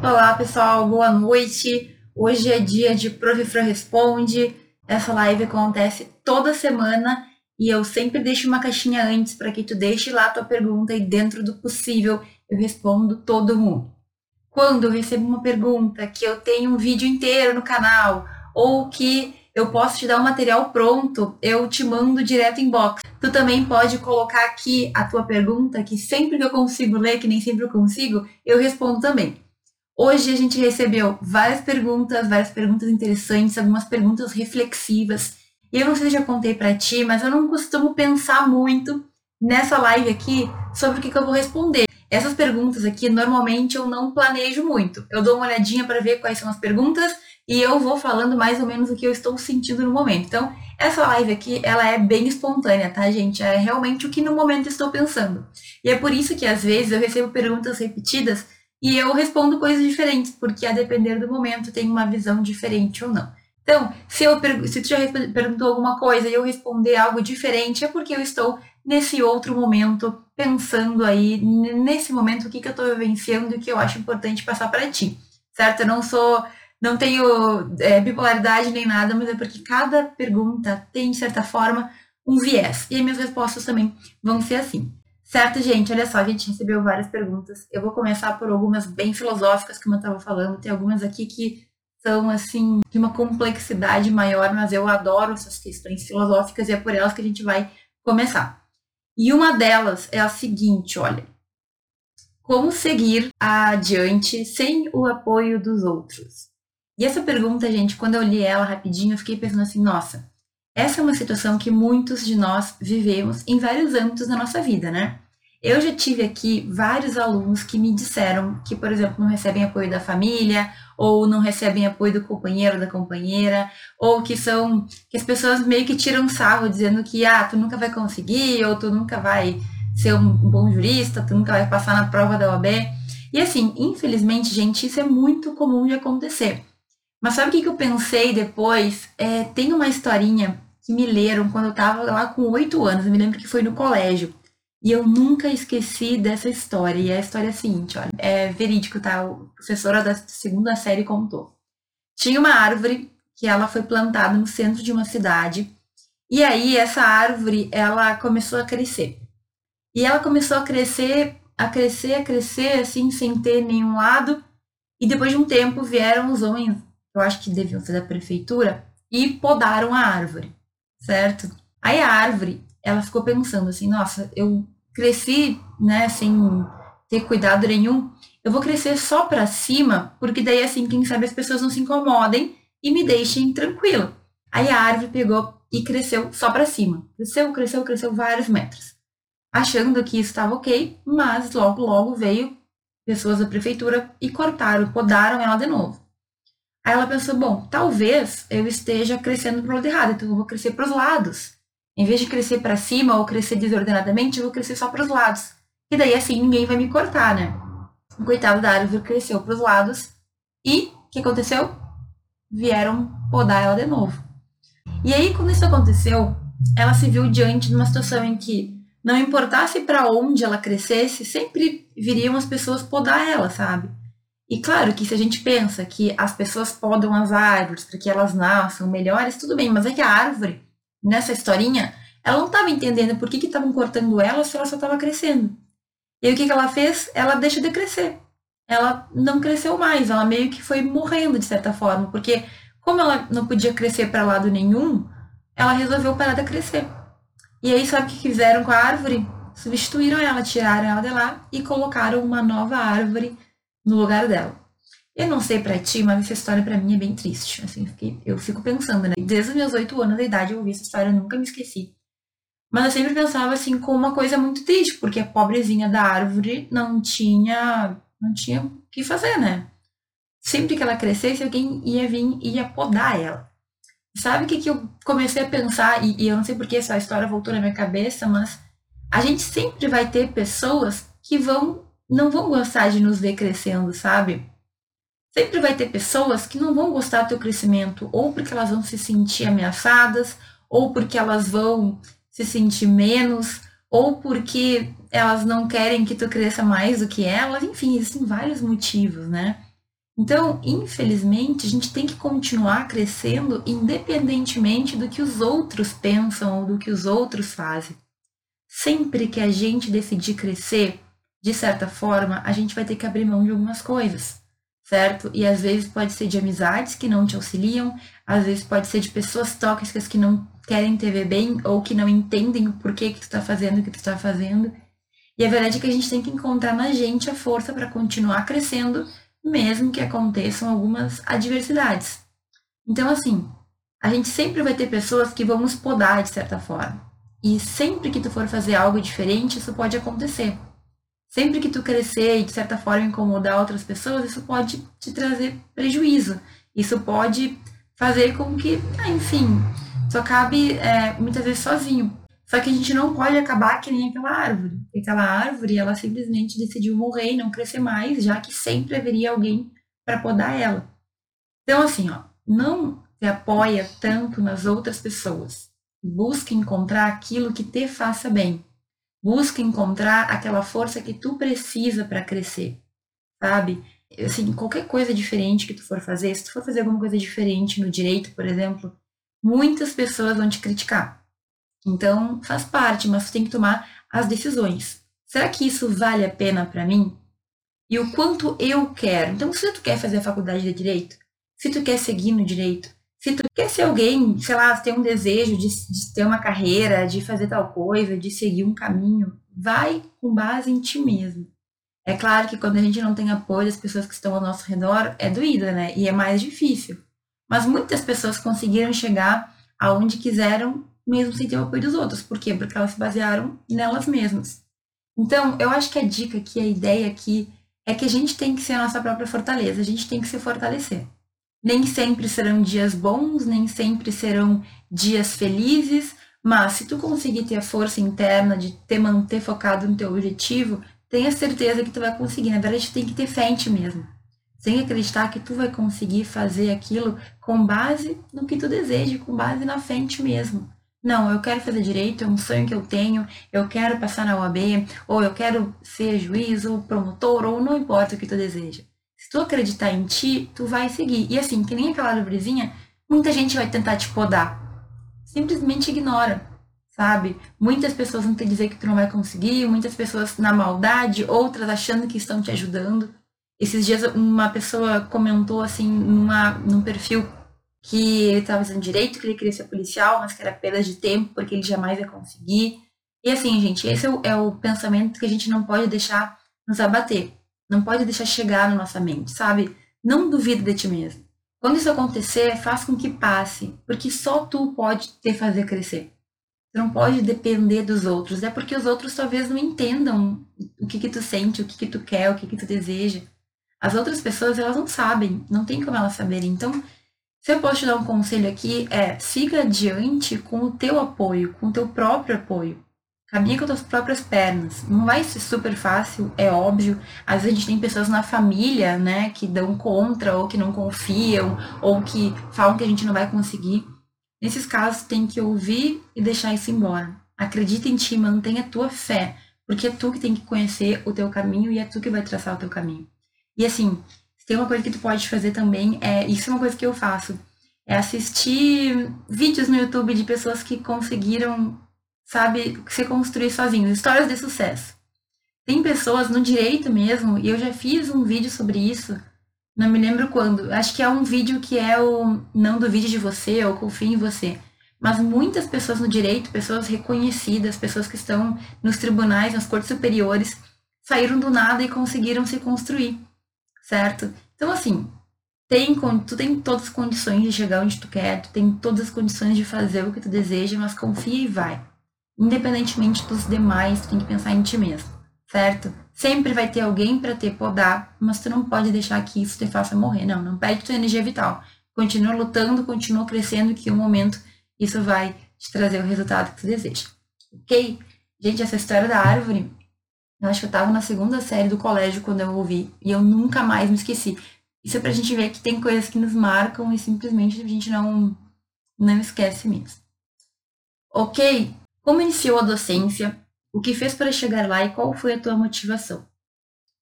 Olá, pessoal, boa noite. Hoje é dia de Profifra Responde. Essa live acontece toda semana e eu sempre deixo uma caixinha antes para que tu deixe lá tua pergunta e dentro do possível eu respondo todo mundo. Quando eu recebo uma pergunta que eu tenho um vídeo inteiro no canal ou que eu posso te dar um material pronto, eu te mando direto em box. Tu também pode colocar aqui a tua pergunta, que sempre que eu consigo ler, que nem sempre eu consigo, eu respondo também. Hoje a gente recebeu várias perguntas, várias perguntas interessantes, algumas perguntas reflexivas. Eu não sei se já contei para ti, mas eu não costumo pensar muito nessa live aqui sobre o que, que eu vou responder. Essas perguntas aqui, normalmente eu não planejo muito. Eu dou uma olhadinha para ver quais são as perguntas e eu vou falando mais ou menos o que eu estou sentindo no momento. Então, essa live aqui, ela é bem espontânea, tá, gente? É realmente o que no momento estou pensando. E é por isso que às vezes eu recebo perguntas repetidas e eu respondo coisas diferentes, porque a depender do momento tem uma visão diferente ou não. Então, se, eu se tu já perguntou alguma coisa e eu responder algo diferente, é porque eu estou nesse outro momento, pensando aí, nesse momento, o que, que eu estou vivenciando e o que eu acho importante passar para ti, certo? Eu não sou, não tenho é, bipolaridade nem nada, mas é porque cada pergunta tem, de certa forma, um viés. E as minhas respostas também vão ser assim. Certo, gente? Olha só, a gente recebeu várias perguntas. Eu vou começar por algumas bem filosóficas, como eu estava falando. Tem algumas aqui que são, assim, de uma complexidade maior, mas eu adoro essas questões filosóficas e é por elas que a gente vai começar. E uma delas é a seguinte, olha. Como seguir adiante sem o apoio dos outros? E essa pergunta, gente, quando eu li ela rapidinho, eu fiquei pensando assim, nossa, essa é uma situação que muitos de nós vivemos em vários âmbitos da nossa vida, né? Eu já tive aqui vários alunos que me disseram que, por exemplo, não recebem apoio da família, ou não recebem apoio do companheiro, da companheira, ou que são que as pessoas meio que tiram sarro dizendo que ah, tu nunca vai conseguir, ou tu nunca vai ser um bom jurista, tu nunca vai passar na prova da OAB. E assim, infelizmente, gente, isso é muito comum de acontecer. Mas sabe o que, eu pensei depois? É, tem uma historinha que me leram quando eu estava lá com oito anos. Eu me lembro que foi no colégio. E eu nunca esqueci dessa história. E a história é a seguinte, olha, é verídico, tá? O professora da segunda série contou. Tinha uma árvore que ela foi plantada no centro de uma cidade. E aí essa árvore, ela começou a crescer. E ela começou a crescer, a crescer, a crescer, assim, sem ter nenhum lado. E depois de um tempo vieram os homens, eu acho que deviam ser da prefeitura, e podaram a árvore certo? Aí a árvore, ela ficou pensando assim, nossa, eu cresci, né, sem ter cuidado nenhum, eu vou crescer só para cima, porque daí assim, quem sabe as pessoas não se incomodem e me deixem tranquila. Aí a árvore pegou e cresceu só para cima. Cresceu, cresceu, cresceu vários metros. Achando que isso estava ok, mas logo, logo veio pessoas da prefeitura e cortaram, podaram ela de novo. Aí ela pensou, bom, talvez eu esteja crescendo para o lado errado, então eu vou crescer para os lados. Em vez de crescer para cima ou crescer desordenadamente, eu vou crescer só para os lados. E daí assim ninguém vai me cortar, né? O coitado da árvore cresceu para os lados e o que aconteceu? Vieram podar ela de novo. E aí, quando isso aconteceu, ela se viu diante de uma situação em que não importasse para onde ela crescesse, sempre viriam as pessoas podar ela, sabe? E claro que se a gente pensa que as pessoas podam as árvores para que elas nasçam melhores, tudo bem, mas é que a árvore, nessa historinha, ela não estava entendendo por que estavam cortando ela se ela só estava crescendo. E aí, o que, que ela fez? Ela deixa de crescer. Ela não cresceu mais, ela meio que foi morrendo de certa forma, porque como ela não podia crescer para lado nenhum, ela resolveu parar de crescer. E aí, sabe o que fizeram com a árvore? Substituíram ela, tiraram ela de lá e colocaram uma nova árvore no lugar dela. Eu não sei para ti, mas essa história para mim é bem triste. Assim, eu, fico pensando, né? Desde os meus oito anos de idade eu ouvi essa história, eu nunca me esqueci. Mas eu sempre pensava assim como uma coisa muito triste, porque a pobrezinha da árvore não tinha, não tinha o que fazer, né? Sempre que ela crescesse, alguém ia vir e ia podar ela. Sabe o que, que eu comecei a pensar, e, e eu não sei porque essa história voltou na minha cabeça, mas a gente sempre vai ter pessoas que vão não vão gostar de nos ver crescendo, sabe? Sempre vai ter pessoas que não vão gostar do teu crescimento, ou porque elas vão se sentir ameaçadas, ou porque elas vão se sentir menos, ou porque elas não querem que tu cresça mais do que elas, enfim, existem vários motivos, né? Então, infelizmente, a gente tem que continuar crescendo independentemente do que os outros pensam ou do que os outros fazem. Sempre que a gente decidir crescer, de certa forma, a gente vai ter que abrir mão de algumas coisas, certo? E às vezes pode ser de amizades que não te auxiliam, às vezes pode ser de pessoas tóxicas que não querem te ver bem ou que não entendem o porquê que tu está fazendo o que tu está fazendo. E a verdade é que a gente tem que encontrar na gente a força para continuar crescendo mesmo que aconteçam algumas adversidades. Então, assim, a gente sempre vai ter pessoas que vão nos podar de certa forma. E sempre que tu for fazer algo diferente, isso pode acontecer. Sempre que tu crescer e de certa forma incomodar outras pessoas, isso pode te trazer prejuízo. Isso pode fazer com que, ah, enfim, tu acabe é, muitas vezes sozinho. Só que a gente não pode acabar que nem aquela árvore. Aquela árvore, ela simplesmente decidiu morrer e não crescer mais, já que sempre haveria alguém para podar ela. Então, assim, ó, não se apoia tanto nas outras pessoas. Busca encontrar aquilo que te faça bem. Busca encontrar aquela força que tu precisa para crescer, sabe? Assim, qualquer coisa diferente que tu for fazer, se tu for fazer alguma coisa diferente no direito, por exemplo, muitas pessoas vão te criticar então, faz parte, mas você tem que tomar as decisões. Será que isso vale a pena para mim? E o quanto eu quero? Então, se tu quer fazer a faculdade de direito, se tu quer seguir no direito, se tu quer ser alguém, sei lá, ter um desejo de, de ter uma carreira, de fazer tal coisa, de seguir um caminho, vai com base em ti mesmo. É claro que quando a gente não tem apoio das pessoas que estão ao nosso redor, é doída, né? E é mais difícil. Mas muitas pessoas conseguiram chegar aonde quiseram mesmo sem ter o apoio dos outros. Por quê? Porque elas se basearam nelas mesmas. Então, eu acho que a dica aqui, a ideia aqui, é que a gente tem que ser a nossa própria fortaleza, a gente tem que se fortalecer. Nem sempre serão dias bons, nem sempre serão dias felizes, mas se tu conseguir ter a força interna de te manter focado no teu objetivo, tenha certeza que tu vai conseguir. Na verdade, tu tem que ter fé em ti mesmo. Sem acreditar que tu vai conseguir fazer aquilo com base no que tu deseja, com base na fé em ti mesmo. Não, eu quero fazer direito, é um sonho que eu tenho, eu quero passar na OAB, ou eu quero ser juiz, ou promotor, ou não importa o que tu deseja. Se tu acreditar em ti, tu vai seguir. E assim, que nem aquela árvorezinha, muita gente vai tentar te podar. Simplesmente ignora, sabe? Muitas pessoas vão te dizer que tu não vai conseguir, muitas pessoas na maldade, outras achando que estão te ajudando. Esses dias uma pessoa comentou assim numa, num perfil que ele estava fazendo direito, que ele queria ser policial, mas que era perda de tempo, porque ele jamais ia conseguir. E assim, gente, esse é o, é o pensamento que a gente não pode deixar nos abater. Não pode deixar chegar na nossa mente, sabe? Não duvida de ti mesmo. Quando isso acontecer, faz com que passe, porque só tu pode te fazer crescer. Você não pode depender dos outros, é porque os outros talvez não entendam o que que tu sente, o que que tu quer, o que que tu deseja. As outras pessoas, elas não sabem, não tem como elas saberem. Então, se eu posso te dar um conselho aqui, é siga adiante com o teu apoio, com o teu próprio apoio. Caminha com as tuas próprias pernas. Não vai ser super fácil, é óbvio. Às vezes a gente tem pessoas na família, né, que dão contra, ou que não confiam, ou que falam que a gente não vai conseguir. Nesses casos, tem que ouvir e deixar isso embora. Acredita em ti, mantenha a tua fé, porque é tu que tem que conhecer o teu caminho e é tu que vai traçar o teu caminho. E assim, tem uma coisa que tu pode fazer também, é, isso é uma coisa que eu faço, é assistir vídeos no YouTube de pessoas que conseguiram, sabe, se construir sozinhos, histórias de sucesso. Tem pessoas no direito mesmo, e eu já fiz um vídeo sobre isso, não me lembro quando, acho que é um vídeo que é o Não Duvide de Você, ou Confie em Você. Mas muitas pessoas no direito, pessoas reconhecidas, pessoas que estão nos tribunais, nas cortes superiores, saíram do nada e conseguiram se construir certo? Então, assim, tem, tu tem todas as condições de chegar onde tu quer, tu tem todas as condições de fazer o que tu deseja, mas confia e vai. Independentemente dos demais, tu tem que pensar em ti mesmo, certo? Sempre vai ter alguém para te podar, mas tu não pode deixar que isso te faça morrer, não. Não perde tua energia vital. Continua lutando, continua crescendo, que um momento isso vai te trazer o resultado que tu deseja. Ok? Gente, essa história da árvore eu acho que eu estava na segunda série do colégio quando eu ouvi e eu nunca mais me esqueci. Isso é pra gente ver que tem coisas que nos marcam e simplesmente a gente não, não esquece mesmo. Ok? Como iniciou a docência? O que fez para chegar lá e qual foi a tua motivação?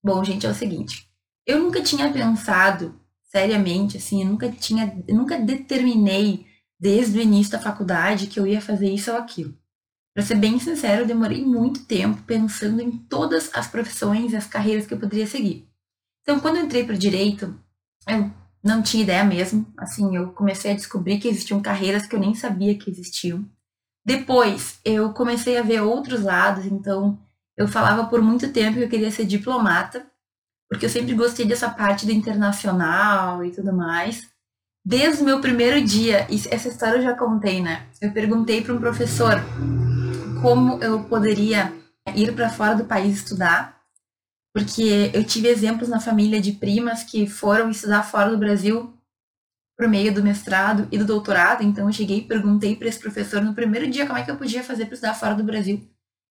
Bom, gente, é o seguinte. Eu nunca tinha pensado seriamente, assim, eu nunca tinha, eu nunca determinei desde o início da faculdade que eu ia fazer isso ou aquilo. Para ser bem sincero, eu demorei muito tempo pensando em todas as profissões e as carreiras que eu poderia seguir. Então, quando eu entrei para direito, eu não tinha ideia mesmo. Assim, eu comecei a descobrir que existiam carreiras que eu nem sabia que existiam. Depois, eu comecei a ver outros lados, então eu falava por muito tempo que eu queria ser diplomata, porque eu sempre gostei dessa parte do internacional e tudo mais. Desde o meu primeiro dia, essa história eu já contei, né? Eu perguntei para um professor como eu poderia ir para fora do país estudar, porque eu tive exemplos na família de primas que foram estudar fora do Brasil por meio do mestrado e do doutorado, então eu cheguei e perguntei para esse professor no primeiro dia como é que eu podia fazer para estudar fora do Brasil.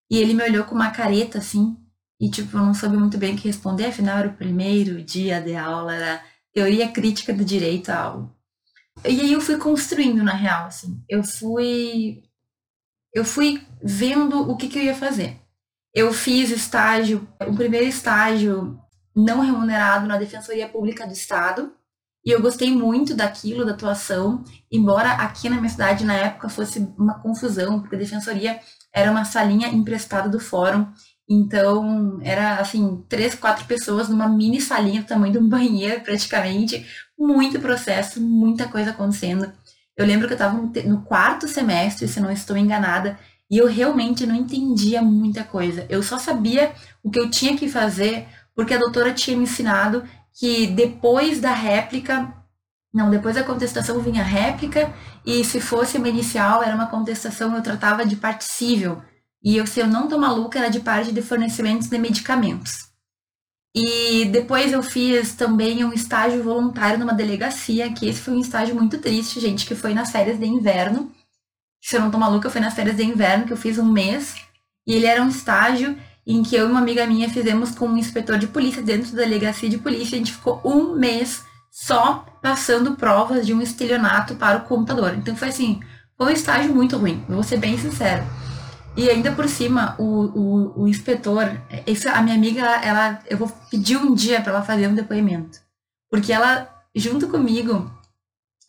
E ele me olhou com uma careta assim, e tipo, eu não soube muito bem o que responder, afinal era o primeiro dia de aula, era teoria crítica do direito à aula. E aí eu fui construindo, na real, assim. Eu fui. Eu fui vendo o que, que eu ia fazer. Eu fiz estágio, o primeiro estágio não remunerado na Defensoria Pública do Estado. E eu gostei muito daquilo, da atuação, embora aqui na minha cidade, na época, fosse uma confusão, porque a Defensoria era uma salinha emprestada do fórum. Então, era assim, três, quatro pessoas numa mini salinha do tamanho de um banheiro, praticamente, muito processo, muita coisa acontecendo. Eu lembro que eu estava no quarto semestre, se não estou enganada, e eu realmente não entendia muita coisa. Eu só sabia o que eu tinha que fazer porque a doutora tinha me ensinado que depois da réplica, não, depois da contestação vinha a réplica, e se fosse uma inicial, era uma contestação, eu tratava de parte civil. E eu, se eu não tô maluca, era de parte de fornecimentos de medicamentos. E depois eu fiz também um estágio voluntário numa delegacia, que esse foi um estágio muito triste, gente, que foi nas férias de inverno. Se eu não tô maluca, foi nas férias de inverno que eu fiz um mês. E ele era um estágio em que eu e uma amiga minha fizemos com um inspetor de polícia dentro da delegacia de polícia. A gente ficou um mês só passando provas de um estelionato para o computador. Então foi assim, foi um estágio muito ruim, vou ser bem sincera. E ainda por cima, o, o, o inspetor, esse, a minha amiga, ela, eu vou pedir um dia para ela fazer um depoimento. Porque ela, junto comigo,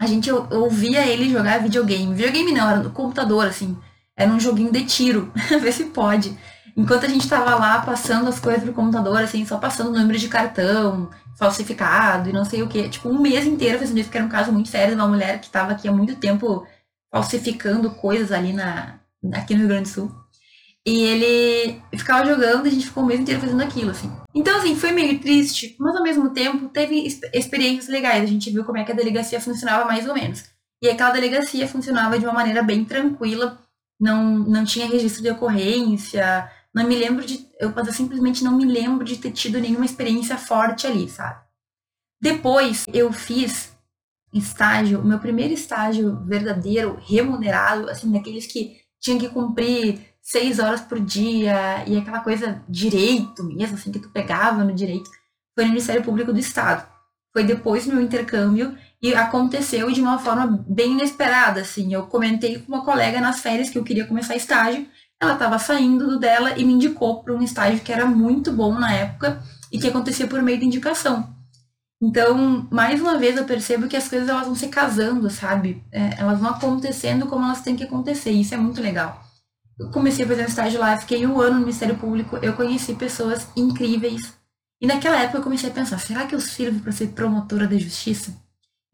a gente ouvia ele jogar videogame. Videogame não, era no computador, assim. Era um joguinho de tiro, ver se pode. Enquanto a gente tava lá passando as coisas pro computador, assim, só passando o número de cartão, falsificado e não sei o que. Tipo, um mês inteiro fazendo isso, porque era um caso muito sério de uma mulher que tava aqui há muito tempo falsificando coisas ali na, aqui no Rio Grande do Sul. E ele ficava jogando e a gente ficou o mês inteiro fazendo aquilo, assim. Então, assim, foi meio triste, mas ao mesmo tempo teve experiências legais. A gente viu como é que a delegacia funcionava mais ou menos. E aquela delegacia funcionava de uma maneira bem tranquila, não, não tinha registro de ocorrência, não me lembro de. Eu, eu simplesmente não me lembro de ter tido nenhuma experiência forte ali, sabe? Depois eu fiz estágio, o meu primeiro estágio verdadeiro, remunerado, assim, daqueles que tinha que cumprir seis horas por dia e aquela coisa direito mesmo, assim, que tu pegava no direito, foi no Ministério Público do Estado. Foi depois do meu intercâmbio e aconteceu de uma forma bem inesperada, assim. Eu comentei com uma colega nas férias que eu queria começar estágio, ela estava saindo do dela e me indicou para um estágio que era muito bom na época e que acontecia por meio de indicação. Então, mais uma vez, eu percebo que as coisas elas vão se casando, sabe? É, elas vão acontecendo como elas têm que acontecer. E isso é muito legal. Eu comecei a fazer um estágio lá, fiquei um ano no Ministério Público, eu conheci pessoas incríveis. E naquela época eu comecei a pensar, será que eu sirvo para ser promotora de justiça?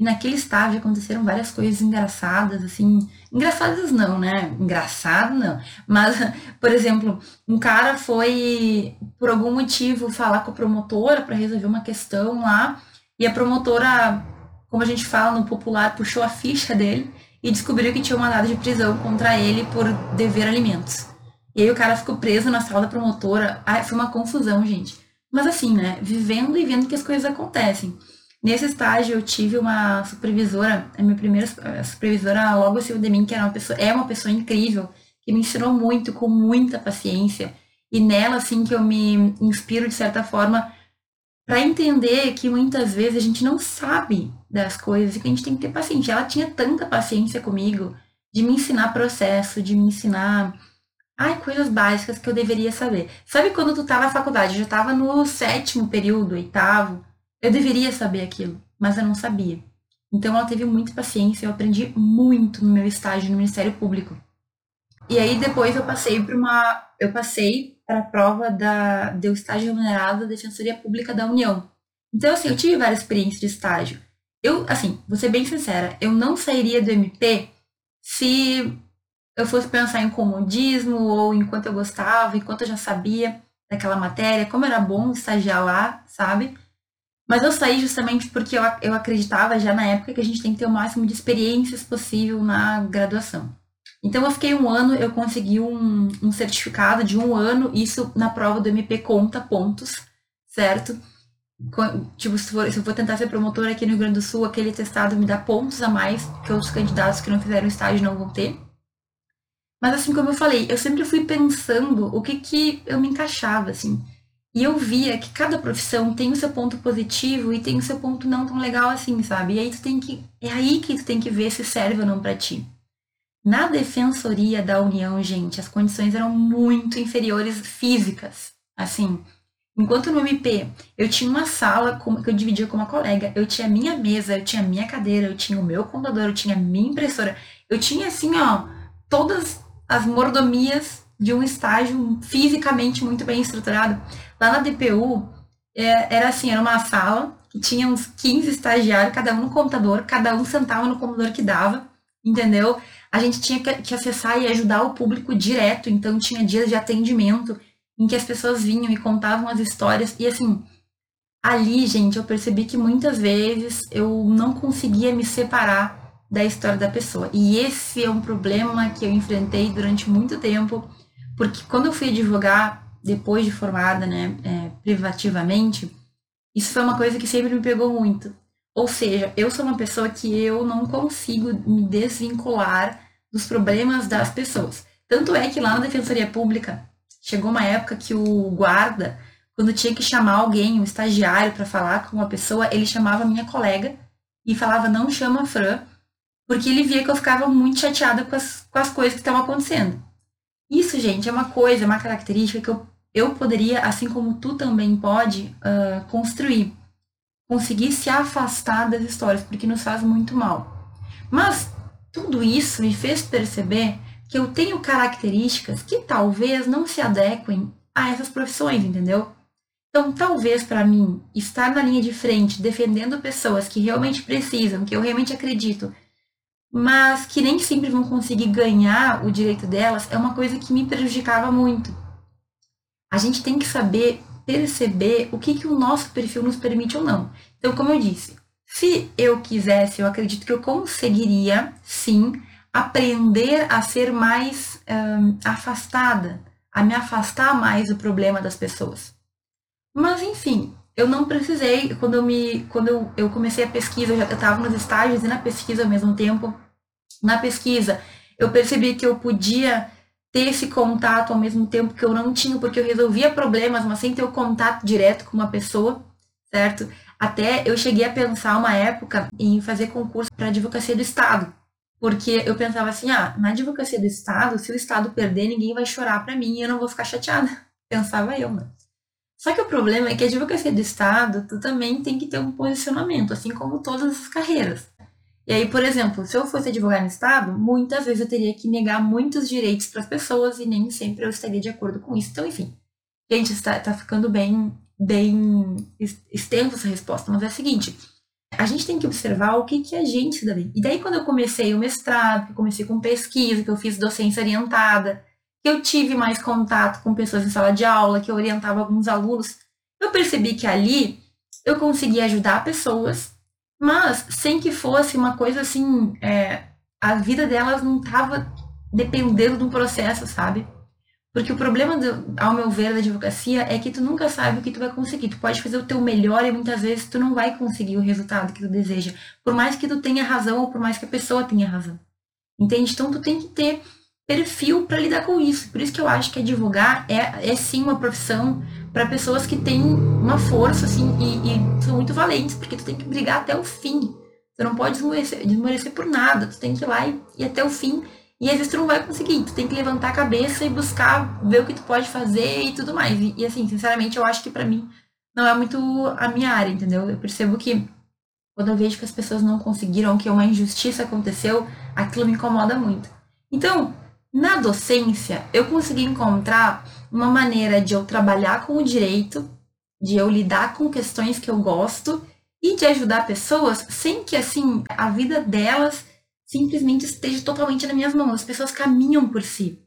E naquele estágio aconteceram várias coisas engraçadas, assim. Engraçadas não, né? Engraçado não. Mas, por exemplo, um cara foi, por algum motivo, falar com a promotora para resolver uma questão lá. E a promotora, como a gente fala no popular, puxou a ficha dele e descobriu que tinha um mandado de prisão contra ele por dever alimentos. E aí o cara ficou preso na sala da promotora. Foi uma confusão, gente. Mas assim, né? Vivendo e vendo que as coisas acontecem. Nesse estágio eu tive uma supervisora, a minha primeira supervisora logo acima de mim, que era uma pessoa, é uma pessoa incrível, que me ensinou muito, com muita paciência. E nela, assim, que eu me inspiro de certa forma para entender que muitas vezes a gente não sabe das coisas e que a gente tem que ter paciência. Ela tinha tanta paciência comigo de me ensinar processo, de me ensinar ai, coisas básicas que eu deveria saber. Sabe quando tu tá na faculdade, eu já tava no sétimo período, oitavo, eu deveria saber aquilo, mas eu não sabia. Então ela teve muita paciência, eu aprendi muito no meu estágio no Ministério Público. E aí depois eu passei para uma, eu passei para a prova da do estágio remunerado da Defensoria Pública da União. Então assim, eu tive várias experiências de estágio. Eu, assim, vou ser bem sincera, eu não sairia do MP se eu fosse pensar em comodismo ou enquanto eu gostava, enquanto eu já sabia daquela matéria, como era bom estagiar lá, sabe? Mas eu saí justamente porque eu, eu acreditava já na época que a gente tem que ter o máximo de experiências possível na graduação. Então eu fiquei um ano, eu consegui um, um certificado de um ano, isso na prova do MP conta pontos, certo? Tipo, se, for, se eu for tentar ser promotor aqui no Rio Grande do Sul, aquele testado me dá pontos a mais que outros candidatos que não fizeram estágio não vão ter. Mas assim como eu falei, eu sempre fui pensando o que que eu me encaixava, assim. E eu via que cada profissão tem o seu ponto positivo e tem o seu ponto não tão legal assim, sabe? E aí tu tem que. É aí que tu tem que ver se serve ou não para ti. Na defensoria da União, gente, as condições eram muito inferiores físicas. Assim, enquanto no MP eu tinha uma sala que eu dividia com uma colega, eu tinha minha mesa, eu tinha minha cadeira, eu tinha o meu computador, eu tinha minha impressora, eu tinha assim, ó, todas as mordomias de um estágio fisicamente muito bem estruturado. Lá na DPU, é, era assim, era uma sala que tinha uns 15 estagiários, cada um no computador, cada um sentava no computador que dava, entendeu? A gente tinha que acessar e ajudar o público direto, então tinha dias de atendimento em que as pessoas vinham e contavam as histórias, e assim, ali, gente, eu percebi que muitas vezes eu não conseguia me separar da história da pessoa. E esse é um problema que eu enfrentei durante muito tempo, porque quando eu fui advogar, depois de formada, né, é, privativamente, isso foi uma coisa que sempre me pegou muito. Ou seja, eu sou uma pessoa que eu não consigo me desvincular dos problemas das pessoas. Tanto é que lá na Defensoria Pública, chegou uma época que o guarda, quando tinha que chamar alguém, um estagiário, para falar com uma pessoa, ele chamava minha colega e falava: não chama a Fran, porque ele via que eu ficava muito chateada com as, com as coisas que estavam acontecendo. Isso, gente, é uma coisa, é uma característica que eu, eu poderia, assim como tu também pode, uh, construir. Conseguir se afastar das histórias, porque nos faz muito mal. Mas tudo isso me fez perceber que eu tenho características que talvez não se adequem a essas profissões, entendeu? Então, talvez para mim, estar na linha de frente, defendendo pessoas que realmente precisam, que eu realmente acredito mas que nem sempre vão conseguir ganhar o direito delas, é uma coisa que me prejudicava muito. A gente tem que saber perceber o que, que o nosso perfil nos permite ou não. Então, como eu disse, se eu quisesse, eu acredito que eu conseguiria, sim, aprender a ser mais afastada, a me afastar mais do problema das pessoas. Mas, enfim, eu não precisei, quando eu me, quando eu, eu comecei a pesquisa, eu já estava nos estágios e na pesquisa ao mesmo tempo. Na pesquisa, eu percebi que eu podia ter esse contato ao mesmo tempo que eu não tinha, porque eu resolvia problemas, mas sem ter o contato direto com uma pessoa, certo? Até eu cheguei a pensar uma época em fazer concurso para advocacia do Estado, porque eu pensava assim, ah, na advocacia do Estado, se o Estado perder, ninguém vai chorar para mim e eu não vou ficar chateada. Pensava eu, né? Só que o problema é que a advocacia do Estado, tu também tem que ter um posicionamento, assim como todas as carreiras. E aí, por exemplo, se eu fosse advogar no Estado, muitas vezes eu teria que negar muitos direitos para as pessoas e nem sempre eu estaria de acordo com isso. Então, enfim, gente, está, tá ficando bem, bem extensa essa resposta, mas é o seguinte, a gente tem que observar o que, que a gente se dá bem. E daí, quando eu comecei o mestrado, que comecei com pesquisa, que eu fiz docência orientada, que eu tive mais contato com pessoas em sala de aula, que eu orientava alguns alunos, eu percebi que ali eu conseguia ajudar pessoas, mas sem que fosse uma coisa assim, é, a vida delas não estava dependendo de um processo, sabe? Porque o problema, do, ao meu ver, da advocacia é que tu nunca sabe o que tu vai conseguir. Tu pode fazer o teu melhor e muitas vezes tu não vai conseguir o resultado que tu deseja. Por mais que tu tenha razão ou por mais que a pessoa tenha razão. Entende? Então tu tem que ter perfil para lidar com isso. Por isso que eu acho que advogar é, é sim uma profissão para pessoas que têm uma força assim e, e, são muito valentes, porque tu tem que brigar até o fim. Tu não pode desmorecer, por nada, tu tem que ir lá e ir até o fim. E às vezes tu não vai conseguir, tu tem que levantar a cabeça e buscar ver o que tu pode fazer e tudo mais. E, e assim, sinceramente, eu acho que para mim não é muito a minha área, entendeu? Eu percebo que quando eu vejo que as pessoas não conseguiram, que uma injustiça aconteceu, aquilo me incomoda muito. Então, na docência, eu consegui encontrar uma maneira de eu trabalhar com o direito, de eu lidar com questões que eu gosto e de ajudar pessoas sem que assim a vida delas simplesmente esteja totalmente nas minhas mãos. As pessoas caminham por si.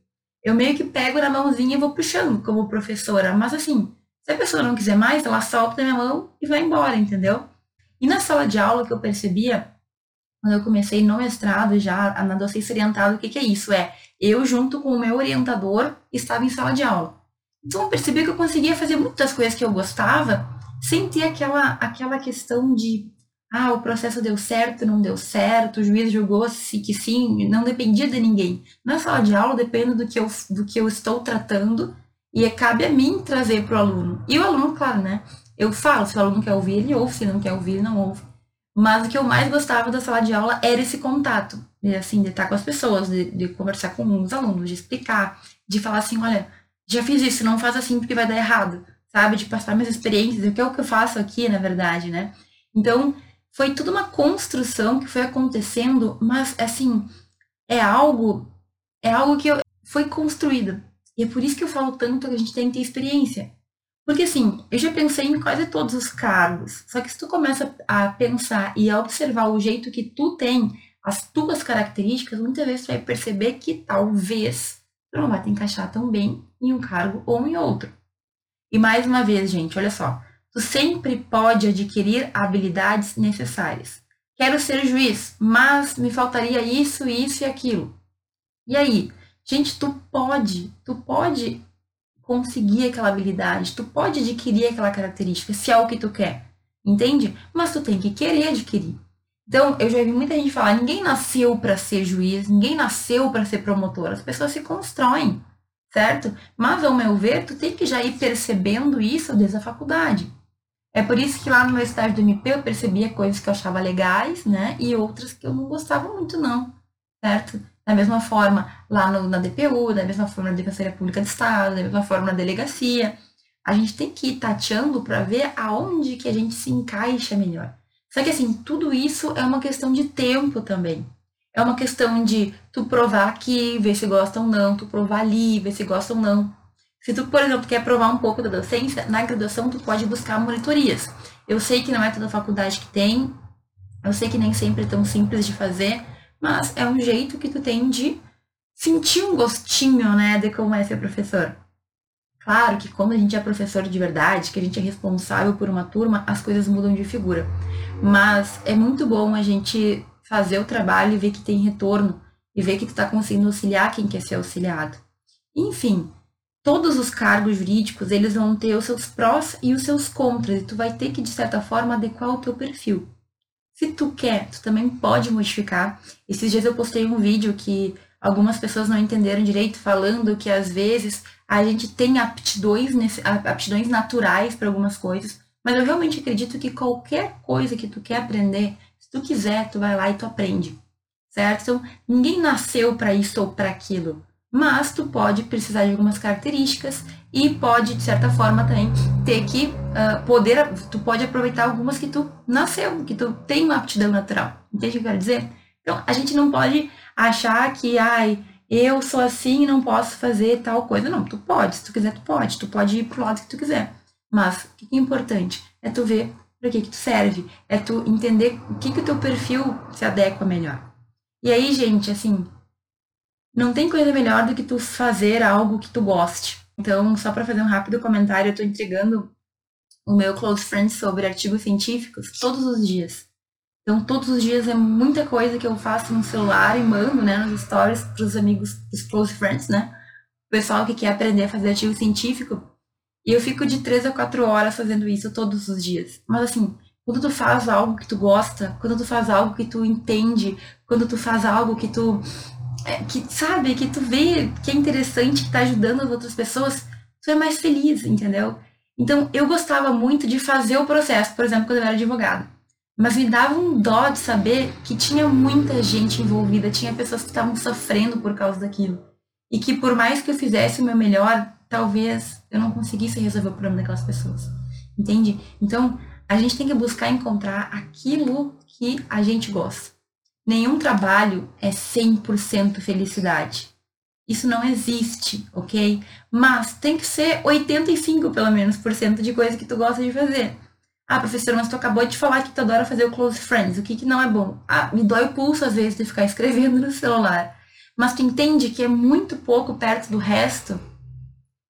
Eu meio que pego na mãozinha e vou puxando como professora, mas assim, se a pessoa não quiser mais, ela solta minha mão e vai embora, entendeu? E na sala de aula que eu percebia, quando eu comecei no mestrado já, na docência orientada, o que, que é isso? É, eu junto com o meu orientador estava em sala de aula. Então eu percebi que eu conseguia fazer muitas coisas que eu gostava sem ter aquela, aquela questão de ah, o processo deu certo, não deu certo, o juiz julgou se que sim, não dependia de ninguém. Na sala de aula depende do que eu, do que eu estou tratando e cabe a mim trazer para o aluno. E o aluno, claro, né? Eu falo, se o aluno quer ouvir, ele ouve, se não quer ouvir, ele não ouve. Mas o que eu mais gostava da sala de aula era esse contato, de, assim, de estar com as pessoas, de, de conversar com os alunos, de explicar, de falar assim, olha, já fiz isso, não faz assim porque vai dar errado, sabe? De passar minhas experiências, o que é o que eu faço aqui, na verdade, né? Então, foi tudo uma construção que foi acontecendo, mas, assim, é algo, é algo que eu, foi construído. E é por isso que eu falo tanto que a gente tem que ter experiência. Porque assim, eu já pensei em quase todos os cargos. Só que se tu começa a pensar e a observar o jeito que tu tem, as tuas características, muitas vezes tu vai perceber que talvez tu não vai te encaixar tão bem em um cargo ou em outro. E mais uma vez, gente, olha só. Tu sempre pode adquirir habilidades necessárias. Quero ser juiz, mas me faltaria isso, isso e aquilo. E aí? Gente, tu pode, tu pode conseguir aquela habilidade, tu pode adquirir aquela característica, se é o que tu quer, entende? Mas tu tem que querer adquirir. Então, eu já vi muita gente falar, ninguém nasceu para ser juiz, ninguém nasceu para ser promotor, as pessoas se constroem, certo? Mas, ao meu ver, tu tem que já ir percebendo isso desde a faculdade. É por isso que lá no meu estágio do MP eu percebia coisas que eu achava legais, né? E outras que eu não gostava muito, não, certo? Da mesma forma, lá no, na DPU, da mesma forma na Defensoria Pública de Estado, da mesma forma na delegacia. A gente tem que ir tateando para ver aonde que a gente se encaixa melhor. Só que assim, tudo isso é uma questão de tempo também. É uma questão de tu provar aqui, ver se gosta ou não, tu provar ali, ver se gosta ou não. Se tu, por exemplo, quer provar um pouco da docência, na graduação tu pode buscar monitorias. Eu sei que não é toda faculdade que tem, eu sei que nem sempre é tão simples de fazer, mas é um jeito que tu tem de sentir um gostinho, né, de como é ser professor. Claro que quando a gente é professor de verdade, que a gente é responsável por uma turma, as coisas mudam de figura. Mas é muito bom a gente fazer o trabalho e ver que tem retorno e ver que tu está conseguindo auxiliar quem quer ser auxiliado. Enfim, todos os cargos jurídicos, eles vão ter os seus prós e os seus contras, e tu vai ter que, de certa forma, adequar o teu perfil. Se tu quer, tu também pode modificar. Esses dias eu postei um vídeo que algumas pessoas não entenderam direito, falando que às vezes a gente tem aptidões, aptidões naturais para algumas coisas, mas eu realmente acredito que qualquer coisa que tu quer aprender, se tu quiser, tu vai lá e tu aprende, certo? Então, ninguém nasceu para isso ou para aquilo mas tu pode precisar de algumas características e pode, de certa forma, também ter que uh, poder, tu pode aproveitar algumas que tu nasceu, que tu tem uma aptidão natural. Entende o que eu quero dizer? Então, a gente não pode achar que, ai, eu sou assim e não posso fazer tal coisa. Não, tu pode, se tu quiser, tu pode, tu pode ir pro lado que tu quiser. Mas, o que é importante? É tu ver para que que tu serve, é tu entender o que que o teu perfil se adequa melhor. E aí, gente, assim, não tem coisa melhor do que tu fazer algo que tu goste. Então, só para fazer um rápido comentário, eu estou entregando o meu close friends sobre artigos científicos todos os dias. Então, todos os dias é muita coisa que eu faço no celular e mando, né, nos stories para os amigos, dos close friends, né? O pessoal que quer aprender a fazer artigo científico. E eu fico de três a quatro horas fazendo isso todos os dias. Mas assim, quando tu faz algo que tu gosta, quando tu faz algo que tu entende, quando tu faz algo que tu é, que sabe, que tu vê que é interessante, que tá ajudando as outras pessoas, tu é mais feliz, entendeu? Então, eu gostava muito de fazer o processo, por exemplo, quando eu era advogada. Mas me dava um dó de saber que tinha muita gente envolvida, tinha pessoas que estavam sofrendo por causa daquilo. E que por mais que eu fizesse o meu melhor, talvez eu não conseguisse resolver o problema daquelas pessoas. Entende? Então, a gente tem que buscar encontrar aquilo que a gente gosta. Nenhum trabalho é 100% felicidade. Isso não existe, ok? Mas tem que ser 85 pelo menos por cento de coisa que tu gosta de fazer. Ah, professor, mas tu acabou de falar que tu adora fazer o close friends. O que que não é bom? Ah, me dói o pulso às vezes de ficar escrevendo no celular. Mas tu entende que é muito pouco perto do resto.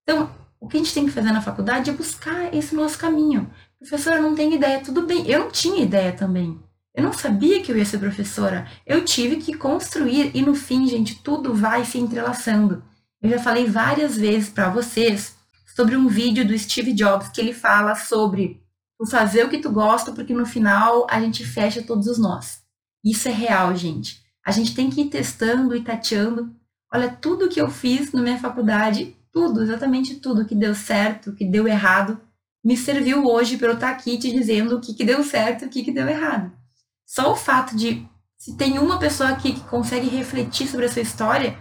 Então, o que a gente tem que fazer na faculdade é buscar esse nosso caminho. Professora, não tenho ideia. Tudo bem, eu não tinha ideia também. Eu não sabia que eu ia ser professora. Eu tive que construir e no fim, gente, tudo vai se entrelaçando. Eu já falei várias vezes para vocês sobre um vídeo do Steve Jobs que ele fala sobre o fazer o que tu gosta, porque no final a gente fecha todos os nós. Isso é real, gente. A gente tem que ir testando e tateando. Olha, tudo que eu fiz na minha faculdade, tudo, exatamente tudo que deu certo, que deu errado, me serviu hoje para eu estar aqui te dizendo o que, que deu certo e o que, que deu errado. Só o fato de, se tem uma pessoa aqui que consegue refletir sobre a sua história,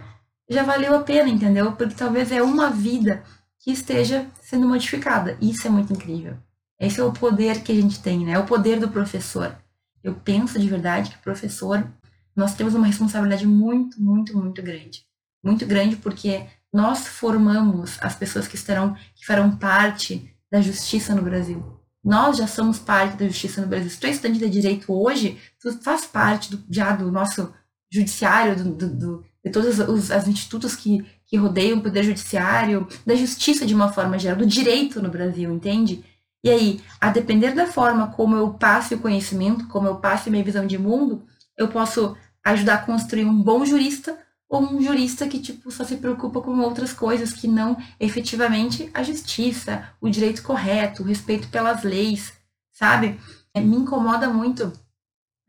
já valeu a pena, entendeu? Porque talvez é uma vida que esteja sendo modificada. Isso é muito incrível. Esse é o poder que a gente tem, né? É o poder do professor. Eu penso de verdade que professor, nós temos uma responsabilidade muito, muito, muito grande. Muito grande porque nós formamos as pessoas que estarão, que farão parte da justiça no Brasil. Nós já somos parte da justiça no Brasil. Se tu é estudante de direito hoje, tu faz parte do, já do nosso judiciário, do, do, do de todos os, os institutos que, que rodeiam o poder judiciário, da justiça de uma forma geral, do direito no Brasil, entende? E aí, a depender da forma como eu passe o conhecimento, como eu passe minha visão de mundo, eu posso ajudar a construir um bom jurista ou um jurista que tipo só se preocupa com outras coisas que não efetivamente a justiça, o direito correto, o respeito pelas leis, sabe? É, me incomoda muito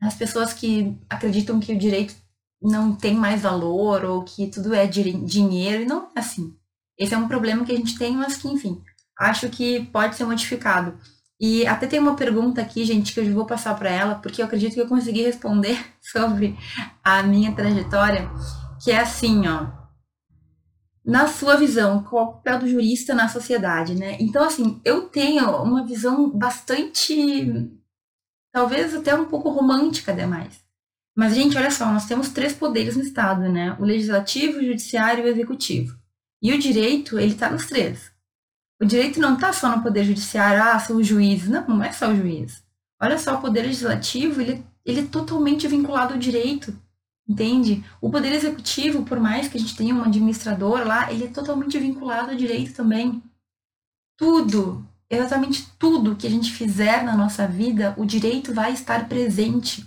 as pessoas que acreditam que o direito não tem mais valor ou que tudo é dinheiro e não é assim. Esse é um problema que a gente tem, mas que, enfim, acho que pode ser modificado. E até tem uma pergunta aqui, gente, que eu vou passar para ela, porque eu acredito que eu consegui responder sobre a minha trajetória que é assim, ó. Na sua visão, qual é o papel do jurista na sociedade, né? Então, assim, eu tenho uma visão bastante, talvez até um pouco romântica demais. Mas, gente, olha só, nós temos três poderes no Estado, né? O legislativo, o judiciário e o executivo. E o direito, ele tá nos três. O direito não tá só no poder judiciário, ah, sou o juiz. Não, não é só o juiz. Olha só, o poder legislativo, ele, ele é totalmente vinculado ao direito. Entende? O poder executivo, por mais que a gente tenha um administrador lá, ele é totalmente vinculado ao direito também. Tudo, exatamente tudo que a gente fizer na nossa vida, o direito vai estar presente.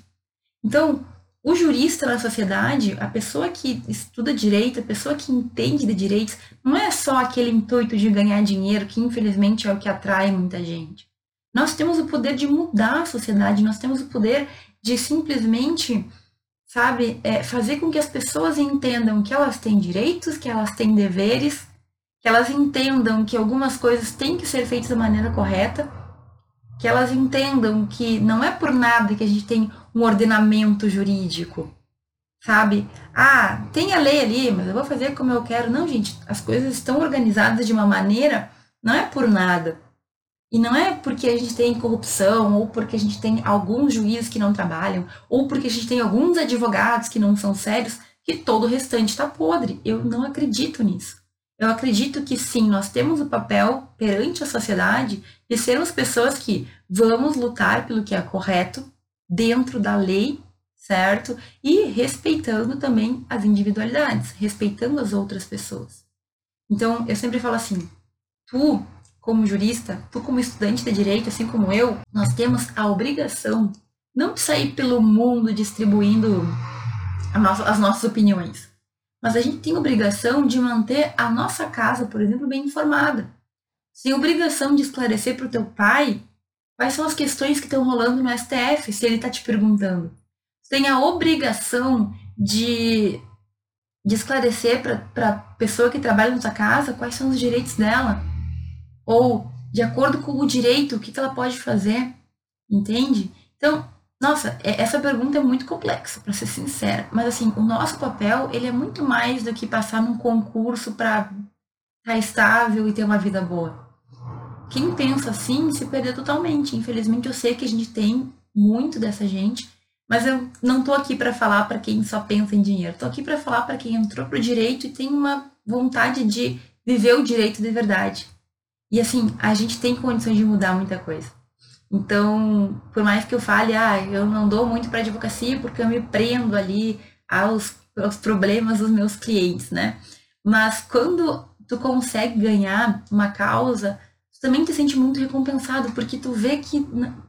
Então, o jurista na sociedade, a pessoa que estuda direito, a pessoa que entende de direitos, não é só aquele intuito de ganhar dinheiro, que infelizmente é o que atrai muita gente. Nós temos o poder de mudar a sociedade, nós temos o poder de simplesmente sabe? É fazer com que as pessoas entendam que elas têm direitos, que elas têm deveres, que elas entendam que algumas coisas têm que ser feitas da maneira correta, que elas entendam que não é por nada que a gente tem um ordenamento jurídico, sabe? Ah, tem a lei ali, mas eu vou fazer como eu quero. Não, gente, as coisas estão organizadas de uma maneira, não é por nada. E não é porque a gente tem corrupção, ou porque a gente tem alguns juízes que não trabalham, ou porque a gente tem alguns advogados que não são sérios, que todo o restante está podre. Eu não acredito nisso. Eu acredito que sim, nós temos o papel perante a sociedade de sermos pessoas que vamos lutar pelo que é correto, dentro da lei, certo? E respeitando também as individualidades, respeitando as outras pessoas. Então, eu sempre falo assim: tu como jurista, tu como estudante de direito, assim como eu, nós temos a obrigação não de sair pelo mundo distribuindo as nossas opiniões, mas a gente tem obrigação de manter a nossa casa, por exemplo, bem informada. Tem obrigação de esclarecer para o teu pai quais são as questões que estão rolando no STF, se ele está te perguntando. Tem a obrigação de, de esclarecer para a pessoa que trabalha na sua casa quais são os direitos dela ou, de acordo com o direito, o que, ela pode fazer? Entende? Então, nossa, é, essa pergunta é muito complexa, para ser sincera. Mas, assim, o nosso papel, ele é muito mais do que passar num concurso para estar tá estável e ter uma vida boa. Quem pensa assim se perdeu totalmente. Infelizmente, eu sei que a gente tem muito dessa gente, Mas eu não tô aqui para falar para quem só pensa em dinheiro. Tô aqui para falar para quem entrou pro direito e tem uma vontade de viver o direito de verdade. E assim, a gente tem condições de mudar muita coisa. Então, por mais que eu fale, ah, eu não dou muito para advocacia porque eu me prendo ali aos, aos problemas dos meus clientes, né? Mas quando tu consegue ganhar uma causa, tu também te sente muito recompensado, porque tu vê que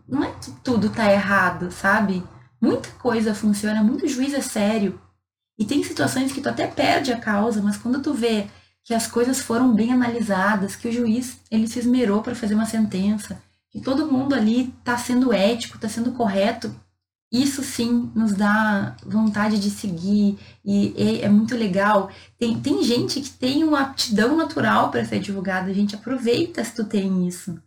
não é que tudo tá errado, sabe? Muita coisa funciona, muito juiz é sério. E tem situações que tu até perde a causa, mas quando tu vê que as coisas foram bem analisadas, que o juiz ele se esmerou para fazer uma sentença, que todo mundo ali está sendo ético, está sendo correto, isso sim nos dá vontade de seguir e, e é muito legal. Tem, tem gente que tem uma aptidão natural para ser advogado, a gente aproveita se tu tem isso.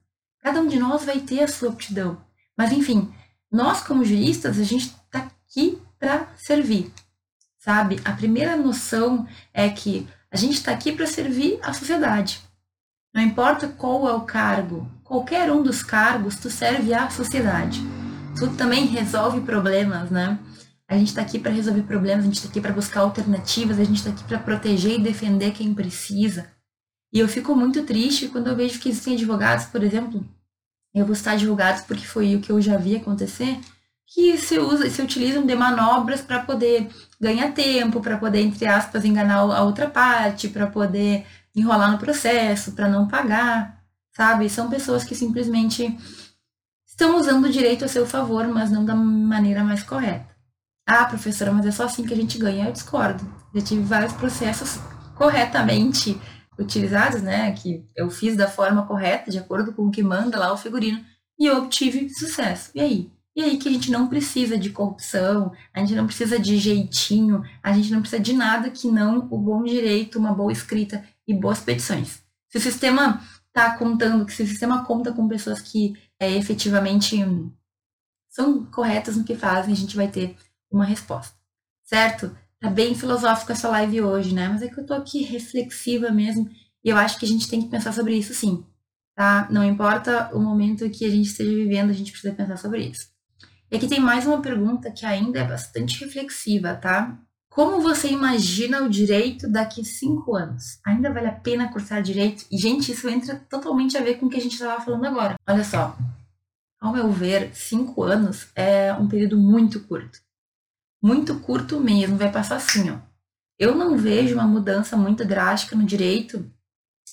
Cada um de nós vai ter a sua aptidão. Mas enfim, nós como juristas, a gente está aqui para servir, sabe? A primeira noção é que a gente está aqui para servir a sociedade. Não importa qual é o cargo, qualquer um dos cargos, tu serve à sociedade. Tu também resolve problemas, né? A gente está aqui para resolver problemas, a gente está aqui para buscar alternativas, a gente está aqui para proteger e defender quem precisa. E eu fico muito triste quando eu vejo que existem advogados, por exemplo, eu vou estar advogados porque foi o que eu já vi acontecer, que se, usa, se utilizam de manobras para poder ganhar tempo, para poder, entre aspas, enganar a outra parte, para poder enrolar no processo, para não pagar, sabe? São pessoas que simplesmente estão usando o direito a seu favor, mas não da maneira mais correta. Ah, professora, mas é só assim que a gente ganha. Eu discordo. Já tive vários processos corretamente utilizados, né? Que eu fiz da forma correta, de acordo com o que manda lá o figurino, e obtive sucesso. E aí? E aí que a gente não precisa de corrupção, a gente não precisa de jeitinho, a gente não precisa de nada que não o bom direito, uma boa escrita e boas petições. Se o sistema está contando, se o sistema conta com pessoas que é, efetivamente são corretas no que fazem, a gente vai ter uma resposta. Certo? Tá bem filosófico essa live hoje, né? Mas é que eu tô aqui reflexiva mesmo, e eu acho que a gente tem que pensar sobre isso sim. Tá? Não importa o momento que a gente esteja vivendo, a gente precisa pensar sobre isso. E aqui tem mais uma pergunta que ainda é bastante reflexiva, tá? Como você imagina o direito daqui cinco anos? Ainda vale a pena cursar direito? E, gente, isso entra totalmente a ver com o que a gente estava falando agora. Olha só, ao meu ver, cinco anos é um período muito curto. Muito curto mesmo, vai passar assim, ó. Eu não vejo uma mudança muito drástica no direito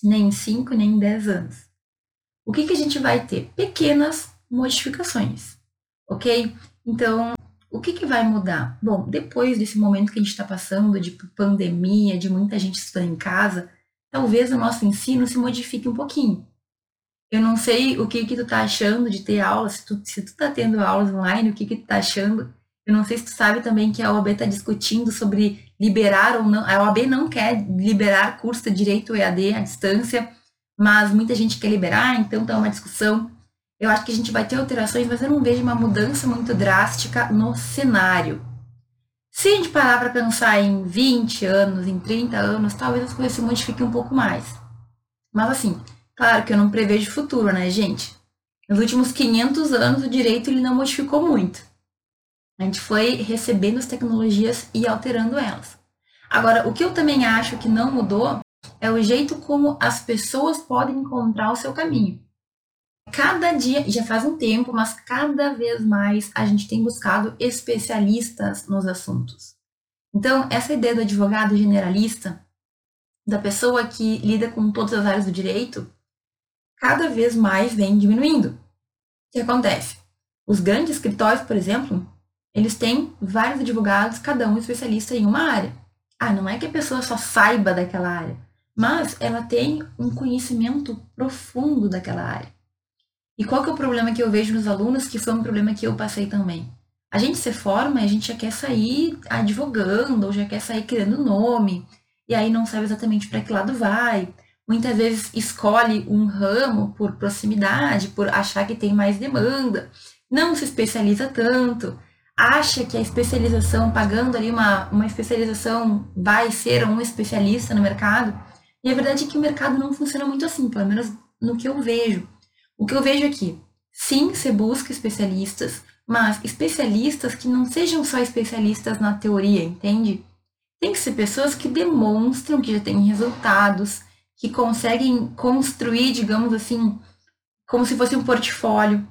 nem em cinco nem em dez anos. O que, que a gente vai ter? Pequenas modificações, ok? Então, o que, que vai mudar? Bom, depois desse momento que a gente está passando, de pandemia, de muita gente estudando em casa, talvez o nosso ensino se modifique um pouquinho. Eu não sei o que que tu tá achando de ter aulas, se tu, se tu tá tendo aulas online, o que que tu tá achando. Eu não sei se tu sabe também que a OAB está discutindo sobre liberar ou não. A OAB não quer liberar curso de direito EAD à distância, mas muita gente quer liberar, então tá uma discussão. Eu acho que a gente vai ter alterações, mas eu não vejo uma mudança muito drástica no cenário. Se a gente parar para pensar em 20 anos, em 30 anos, talvez as coisas se modifiquem um pouco mais. Mas assim, claro que eu não prevejo futuro, né, gente? Nos últimos 500 anos, o direito ele não modificou muito. A gente foi recebendo as tecnologias e alterando elas. Agora, o que eu também acho que não mudou é o jeito como as pessoas podem encontrar o seu caminho cada dia, já faz um tempo, mas cada vez mais a gente tem buscado especialistas nos assuntos. Então, essa ideia do advogado generalista, da pessoa que lida com todas as áreas do direito, cada vez mais vem diminuindo. O que acontece? Os grandes escritórios, por exemplo, eles têm vários advogados, cada um especialista em uma área. Ah, não é que a pessoa só saiba daquela área, mas ela tem um conhecimento profundo daquela área. E qual que é o problema que eu vejo nos alunos, que foi um problema que eu passei também? A gente se forma e a gente já quer sair advogando, ou já quer sair criando nome, e aí não sabe exatamente para que lado vai. Muitas vezes escolhe um ramo por proximidade, por achar que tem mais demanda, não se especializa tanto, acha que a especialização, pagando ali uma, uma especialização, vai ser um especialista no mercado. E a verdade é que o mercado não funciona muito assim, pelo menos no que eu vejo. O que eu vejo aqui, sim, você busca especialistas, mas especialistas que não sejam só especialistas na teoria, entende? Tem que ser pessoas que demonstram que já têm resultados, que conseguem construir, digamos assim, como se fosse um portfólio.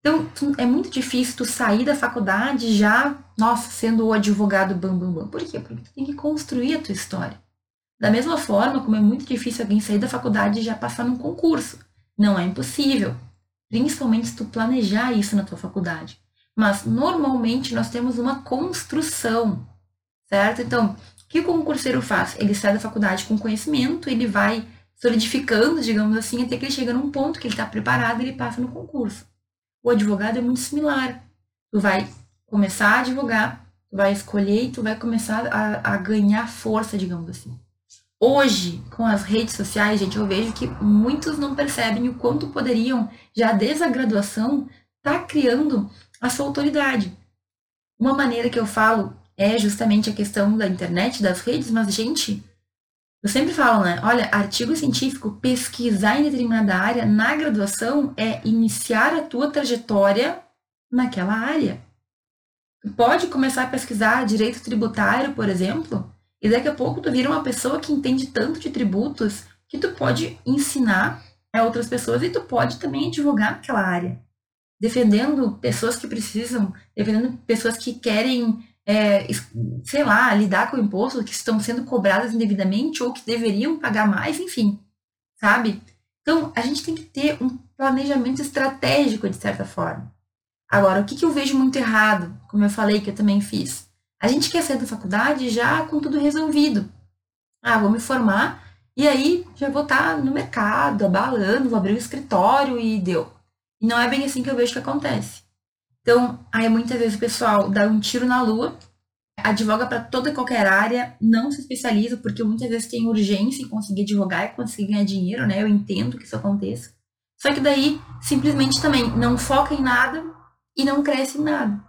Então, é muito difícil tu sair da faculdade já, nossa, sendo o advogado bam, bam, bam. Por quê? Porque tu tem que construir a tua história. Da mesma forma como é muito difícil alguém sair da faculdade e já passar num concurso. Não é impossível. Principalmente se tu planejar isso na tua faculdade. Mas, normalmente, nós temos uma construção, certo? Então, o que o concurseiro faz? Ele sai da faculdade com conhecimento, ele vai solidificando, digamos assim, até que ele chega num ponto que ele está preparado e ele passa no concurso. O advogado é muito similar. Tu vai começar a advogar, tu vai escolher e tu vai começar a, a ganhar força, digamos assim. Hoje, com as redes sociais, gente, eu vejo que muitos não percebem o quanto poderiam, já desde a graduação, estar tá criando a sua autoridade. Uma maneira que eu falo é justamente a questão da internet, das redes, mas, gente, eu sempre falo, né? Olha, artigo científico, pesquisar em determinada área na graduação é iniciar a tua trajetória naquela área. Tu pode começar a pesquisar direito tributário, por exemplo, e daqui a pouco tu vira uma pessoa que entende tanto de tributos que tu pode ensinar a outras pessoas e tu pode também advogar naquela área. Defendendo pessoas que precisam, defendendo pessoas que querem é, sei lá, lidar com impostos que estão sendo cobradas indevidamente ou que deveriam pagar mais, enfim, sabe? Então, a gente tem que ter um planejamento estratégico, de certa forma. Agora, o que, que eu vejo muito errado, como eu falei que eu também fiz? A gente quer sair da faculdade já com tudo resolvido. Ah, vou me formar e aí já vou estar no mercado, abalando, vou abrir um escritório e deu. E não é bem assim que eu vejo que acontece. Então, aí muitas vezes o pessoal dá um tiro na lua, advoga para toda e qualquer área, não se especializa, porque muitas vezes tem urgência em conseguir advogar e conseguir ganhar dinheiro, né? Eu entendo que isso aconteça. Só que daí, simplesmente também não foca em nada e não cresce em nada.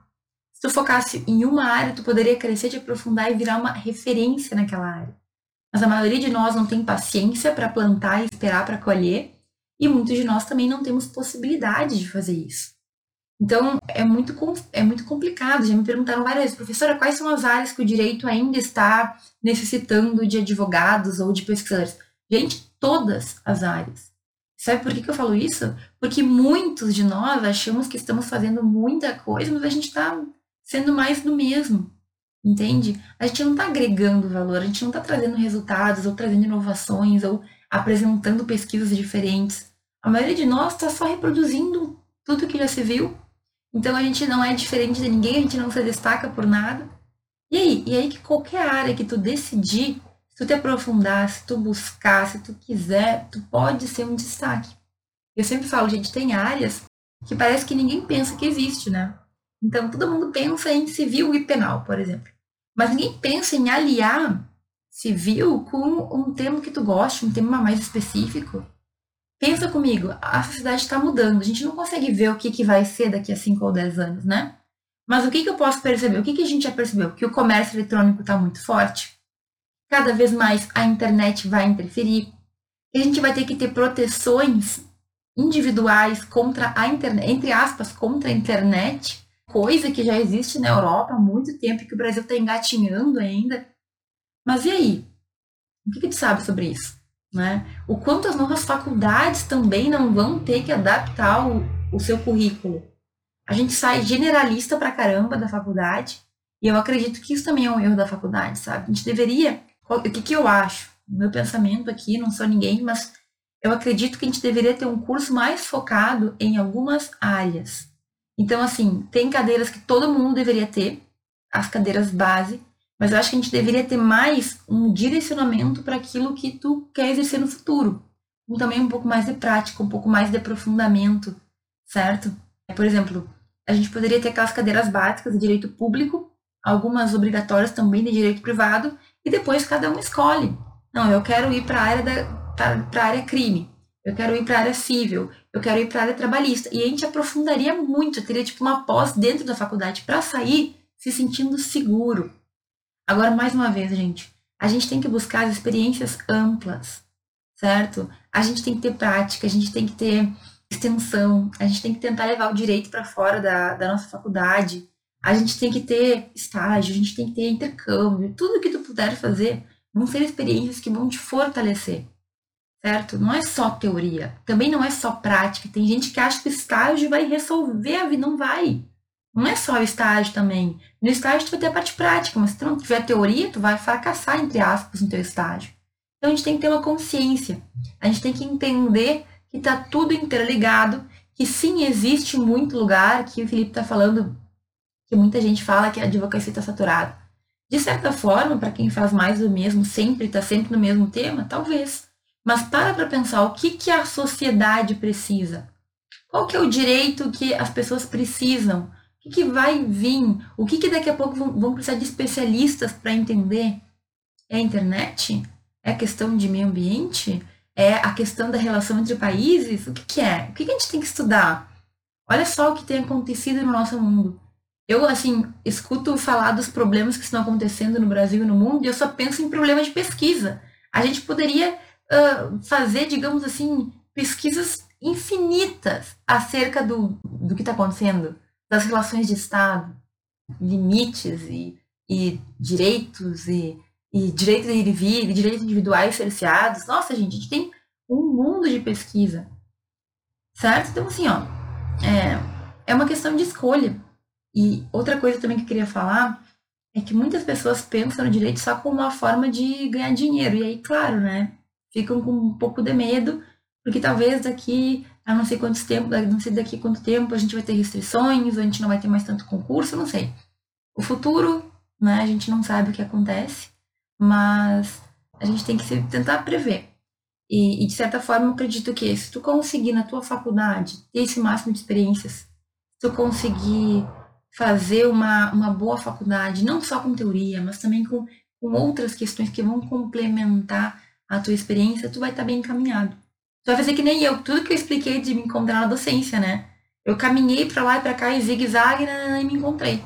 Se tu focasse em uma área, tu poderia crescer, te aprofundar e virar uma referência naquela área. Mas a maioria de nós não tem paciência para plantar e esperar para colher, e muitos de nós também não temos possibilidade de fazer isso. Então, é muito, é muito complicado. Já me perguntaram várias vezes, professora, quais são as áreas que o direito ainda está necessitando de advogados ou de pesquisadores? Gente, todas as áreas. Sabe por que, que eu falo isso? Porque muitos de nós achamos que estamos fazendo muita coisa, mas a gente está sendo mais do mesmo. Entende? A gente não está agregando valor, a gente não está trazendo resultados, ou trazendo inovações, ou apresentando pesquisas diferentes. A maioria de nós está só reproduzindo tudo que já se viu então a gente não é diferente de ninguém, a gente não se destaca por nada. E aí? E aí que qualquer área que tu decidir, se tu te aprofundar, se tu buscar, se tu quiser, tu pode ser um destaque. Eu sempre falo, gente, tem áreas que parece que ninguém pensa que existe, né? Então todo mundo pensa em civil e penal, por exemplo. Mas ninguém pensa em aliar civil com um tema que tu goste, um tema mais específico. Pensa comigo, a sociedade está mudando, a gente não consegue ver o que, que vai ser daqui a 5 ou 10 anos, né? Mas o que, que eu posso perceber? O que, que a gente já percebeu? Que o comércio eletrônico está muito forte, cada vez mais a internet vai interferir, a gente vai ter que ter proteções individuais contra a internet, entre aspas, contra a internet, coisa que já existe na Europa há muito tempo e que o Brasil está engatinhando ainda. Mas e aí? O que, que tu sabe sobre isso? Né? O quanto as nossas faculdades também não vão ter que adaptar o, o seu currículo. A gente sai generalista pra caramba da faculdade, e eu acredito que isso também é um erro da faculdade, sabe? A gente deveria. O que, que eu acho? O meu pensamento aqui, não sou ninguém, mas eu acredito que a gente deveria ter um curso mais focado em algumas áreas. Então, assim, tem cadeiras que todo mundo deveria ter, as cadeiras base, mas eu acho que a gente deveria ter mais um direcionamento para aquilo que tu quer exercer no futuro. Também um pouco mais de prática, um pouco mais de aprofundamento, certo? Por exemplo, a gente poderia ter aquelas cadeiras básicas de direito público, algumas obrigatórias também de direito privado, e depois cada um escolhe. Não, eu quero ir para a área da área crime, eu quero ir para a área civil, eu quero ir para a área trabalhista. E a gente aprofundaria muito, teria tipo uma pós dentro da faculdade para sair se sentindo seguro, Agora, mais uma vez, gente, a gente tem que buscar as experiências amplas, certo? A gente tem que ter prática, a gente tem que ter extensão, a gente tem que tentar levar o direito para fora da, da nossa faculdade, a gente tem que ter estágio, a gente tem que ter intercâmbio, tudo que tu puder fazer vão ser experiências que vão te fortalecer, certo? Não é só teoria, também não é só prática. Tem gente que acha que o estágio vai resolver a vida, não vai. Não é só o estágio também. No estágio tu vai ter a parte prática, mas se tu não tiver teoria, tu vai fracassar, entre aspas, no teu estágio. Então a gente tem que ter uma consciência. A gente tem que entender que está tudo interligado, que sim, existe muito lugar, que o Felipe está falando, que muita gente fala que a advocacia está saturada. De certa forma, para quem faz mais do mesmo, sempre está sempre no mesmo tema, talvez. Mas para para pensar o que, que a sociedade precisa. Qual que é o direito que as pessoas precisam? O que, que vai vir? O que, que daqui a pouco vão, vão precisar de especialistas para entender? É a internet? É a questão de meio ambiente? É a questão da relação entre países? O que, que é? O que, que a gente tem que estudar? Olha só o que tem acontecido no nosso mundo. Eu, assim, escuto falar dos problemas que estão acontecendo no Brasil e no mundo e eu só penso em problemas de pesquisa. A gente poderia fazer, digamos assim, pesquisas infinitas acerca do, do que está acontecendo, das relações de Estado, limites e, e direitos e e direito de ir e vir, direitos individuais cerceados. Nossa, gente, a gente tem um mundo de pesquisa. Certo? Então, assim, ó, é, é uma questão de escolha. E outra coisa também que eu queria falar é que muitas pessoas pensam no direito só como uma forma de ganhar dinheiro. E aí, claro, né? Ficam com um pouco de medo, porque talvez daqui a não sei quanto tempo, não sei daqui a quanto tempo a gente vai ter restrições, a gente não vai ter mais tanto concurso, não sei. O futuro, né? A gente não sabe o que acontece mas a gente tem que se, tentar prever. E, e, de certa forma, eu acredito que se tu conseguir na tua faculdade ter esse máximo de experiências, se tu conseguir fazer uma, uma boa faculdade, não só com teoria, mas também com, com outras questões que vão complementar a tua experiência, tu vai estar tá bem encaminhado. Tu vai fazer que nem eu, tudo que eu expliquei de me encontrar na docência, né? Eu caminhei para lá e para cá e zigue-zague e me encontrei.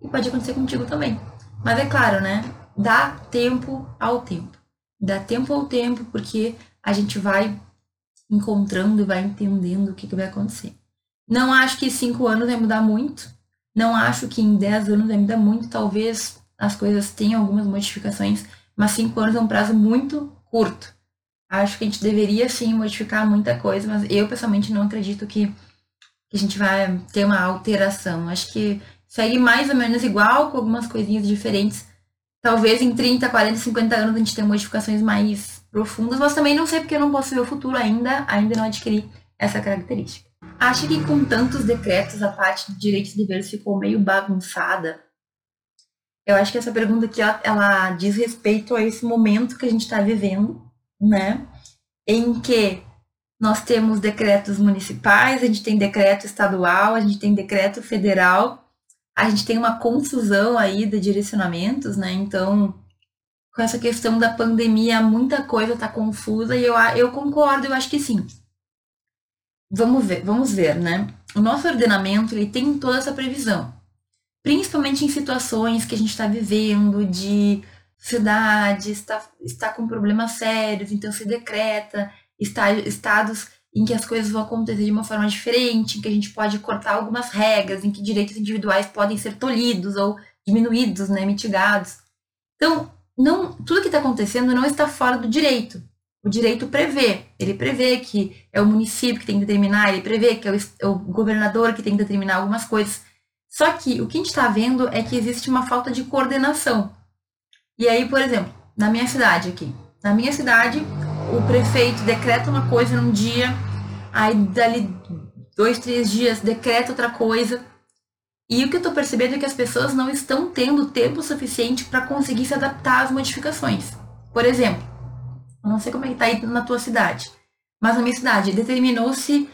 E pode acontecer contigo também. Mas é claro, né? dá tempo ao tempo. Dá tempo ao tempo, porque a gente vai encontrando e vai entendendo o que, que vai acontecer. Não acho que cinco anos vai mudar muito. Não acho que em dez anos vai mudar muito. Talvez as coisas tenham algumas modificações, mas cinco anos é um prazo muito curto. Acho que a gente deveria sim modificar muita coisa, mas eu pessoalmente não acredito que, a gente vai ter uma alteração. Acho que segue mais ou menos igual, com algumas coisinhas diferentes, Talvez em 30, 40, 50 anos a gente tenha modificações mais profundas, mas também não sei porque eu não posso ver o futuro ainda, ainda não adquiri essa característica. Acho que com tantos decretos a parte de direitos e deveres ficou meio bagunçada. Eu acho que essa pergunta aqui ela, ela diz respeito a esse momento que a gente está vivendo, né? Em que nós temos decretos municipais, a gente tem decreto estadual, a gente tem decreto federal a gente tem uma confusão aí de direcionamentos, né? Então, com essa questão da pandemia, muita coisa está confusa e eu, eu concordo, eu acho que sim. Vamos ver, vamos ver, né? O nosso ordenamento ele tem toda essa previsão, principalmente em situações que a gente está vivendo de sociedade está, está com problemas sérios, então se decreta está, estados em que as coisas vão acontecer de uma forma diferente, em que a gente pode cortar algumas regras, em que direitos individuais podem ser tolhidos ou diminuídos, né, mitigados. Então, não, tudo que está acontecendo não está fora do direito. O direito prevê, ele prevê que é o município que tem que determinar, ele prevê que é o, é o governador que tem que determinar algumas coisas. Só que o que a gente está vendo é que existe uma falta de coordenação. E aí, por exemplo, na minha cidade aqui, na minha cidade, o prefeito decreta uma coisa num dia, aí dali dois, três dias decreta outra coisa. E o que eu estou percebendo é que as pessoas não estão tendo tempo suficiente para conseguir se adaptar às modificações. Por exemplo, eu não sei como é que está aí na tua cidade, mas na minha cidade determinou-se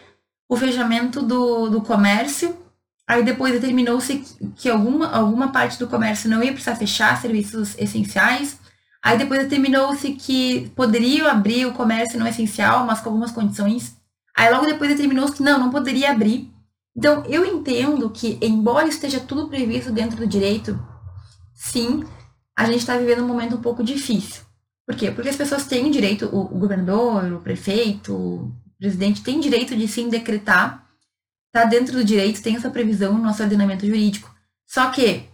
o fechamento do, do comércio, aí depois determinou-se que alguma, alguma parte do comércio não ia precisar fechar serviços essenciais, Aí depois determinou-se que poderiam abrir o comércio não essencial, mas com algumas condições. Aí logo depois determinou-se que não, não poderia abrir. Então eu entendo que, embora esteja tudo previsto dentro do direito, sim, a gente está vivendo um momento um pouco difícil. Por quê? Porque as pessoas têm direito, o, o governador, o prefeito, presidente tem direito de sim decretar, está dentro do direito, tem essa previsão no nosso ordenamento jurídico. Só que,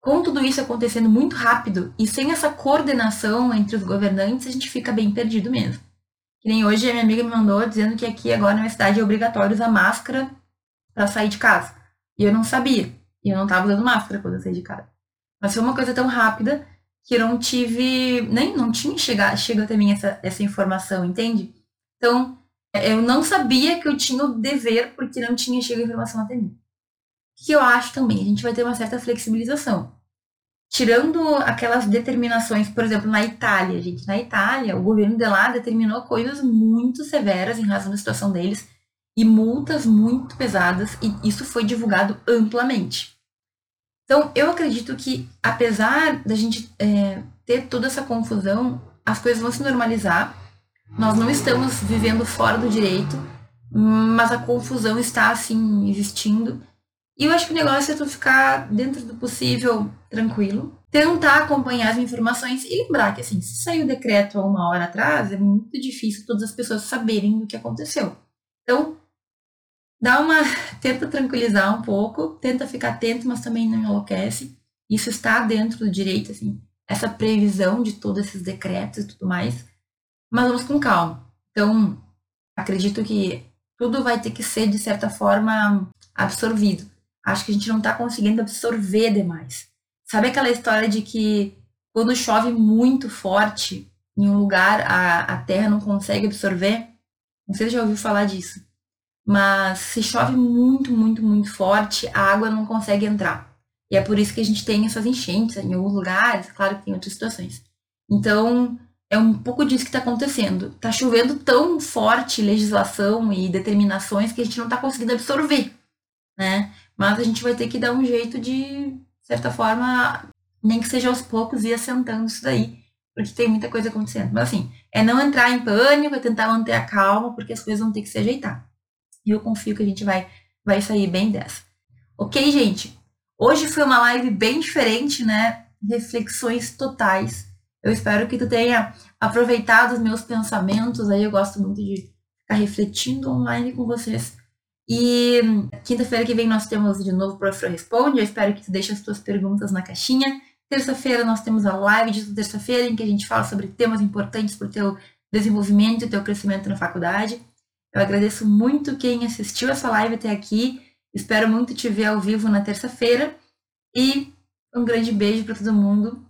com tudo isso acontecendo muito rápido e sem essa coordenação entre os governantes, a gente fica bem perdido mesmo. Que nem hoje a minha amiga me mandou dizendo que aqui agora na minha cidade é obrigatório usar máscara para sair de casa. E eu não sabia. E eu não estava usando máscara quando eu saí de casa. Mas foi uma coisa tão rápida que eu não tive, nem não tinha chegado, chegado até mim essa, essa informação, entende? Então, eu não sabia que eu tinha o dever porque não tinha chegado a informação até mim. O que eu acho também? A gente vai ter uma certa flexibilização. Tirando aquelas determinações, por exemplo, na Itália, gente, na Itália, o governo de lá determinou coisas muito severas em razão da situação deles e multas muito pesadas, e isso foi divulgado amplamente. Então, eu acredito que, apesar da gente é, ter toda essa confusão, as coisas vão se normalizar. Nós não estamos vivendo fora do direito, mas a confusão está, assim, existindo. E eu acho que o negócio é tu ficar, dentro do possível, tranquilo, tentar acompanhar as informações e lembrar que, assim, se saiu o decreto há uma hora atrás, é muito difícil todas as pessoas saberem do que aconteceu. Então, dá uma. Tenta tranquilizar um pouco, tenta ficar atento, mas também não enlouquece. Isso está dentro do direito, assim, essa previsão de todos esses decretos e tudo mais. Mas vamos com calma. Então, acredito que tudo vai ter que ser, de certa forma, absorvido. Acho que a gente não está conseguindo absorver demais. Sabe aquela história de que quando chove muito forte em um lugar, a, a terra não consegue absorver? Não sei se já ouviu falar disso. Mas se chove muito, muito, muito forte, a água não consegue entrar. E é por isso que a gente tem essas enchentes em alguns lugares, claro que tem outras situações. Então, é um pouco disso que está acontecendo. Está chovendo tão forte legislação e determinações que a gente não está conseguindo absorver, né? Mas a gente vai ter que dar um jeito de, de certa forma, nem que seja aos poucos, ir assentando isso daí, porque tem muita coisa acontecendo. Mas assim, é não entrar em pânico, é tentar manter a calma, porque as coisas vão ter que se ajeitar. E eu confio que a gente vai, vai sair bem dessa. Ok, gente? Hoje foi uma live bem diferente, né? Reflexões totais. Eu espero que tu tenha aproveitado os meus pensamentos. Aí eu gosto muito de ficar refletindo online com vocês. E quinta-feira que vem nós temos de novo o Professor Responde. Eu espero que tu deixe as tuas perguntas na caixinha. Terça-feira nós temos a live de terça-feira em que a gente fala sobre temas importantes para o teu desenvolvimento e teu crescimento na faculdade. Eu agradeço muito quem assistiu essa live até aqui. Espero muito te ver ao vivo na terça-feira. E um grande beijo para todo mundo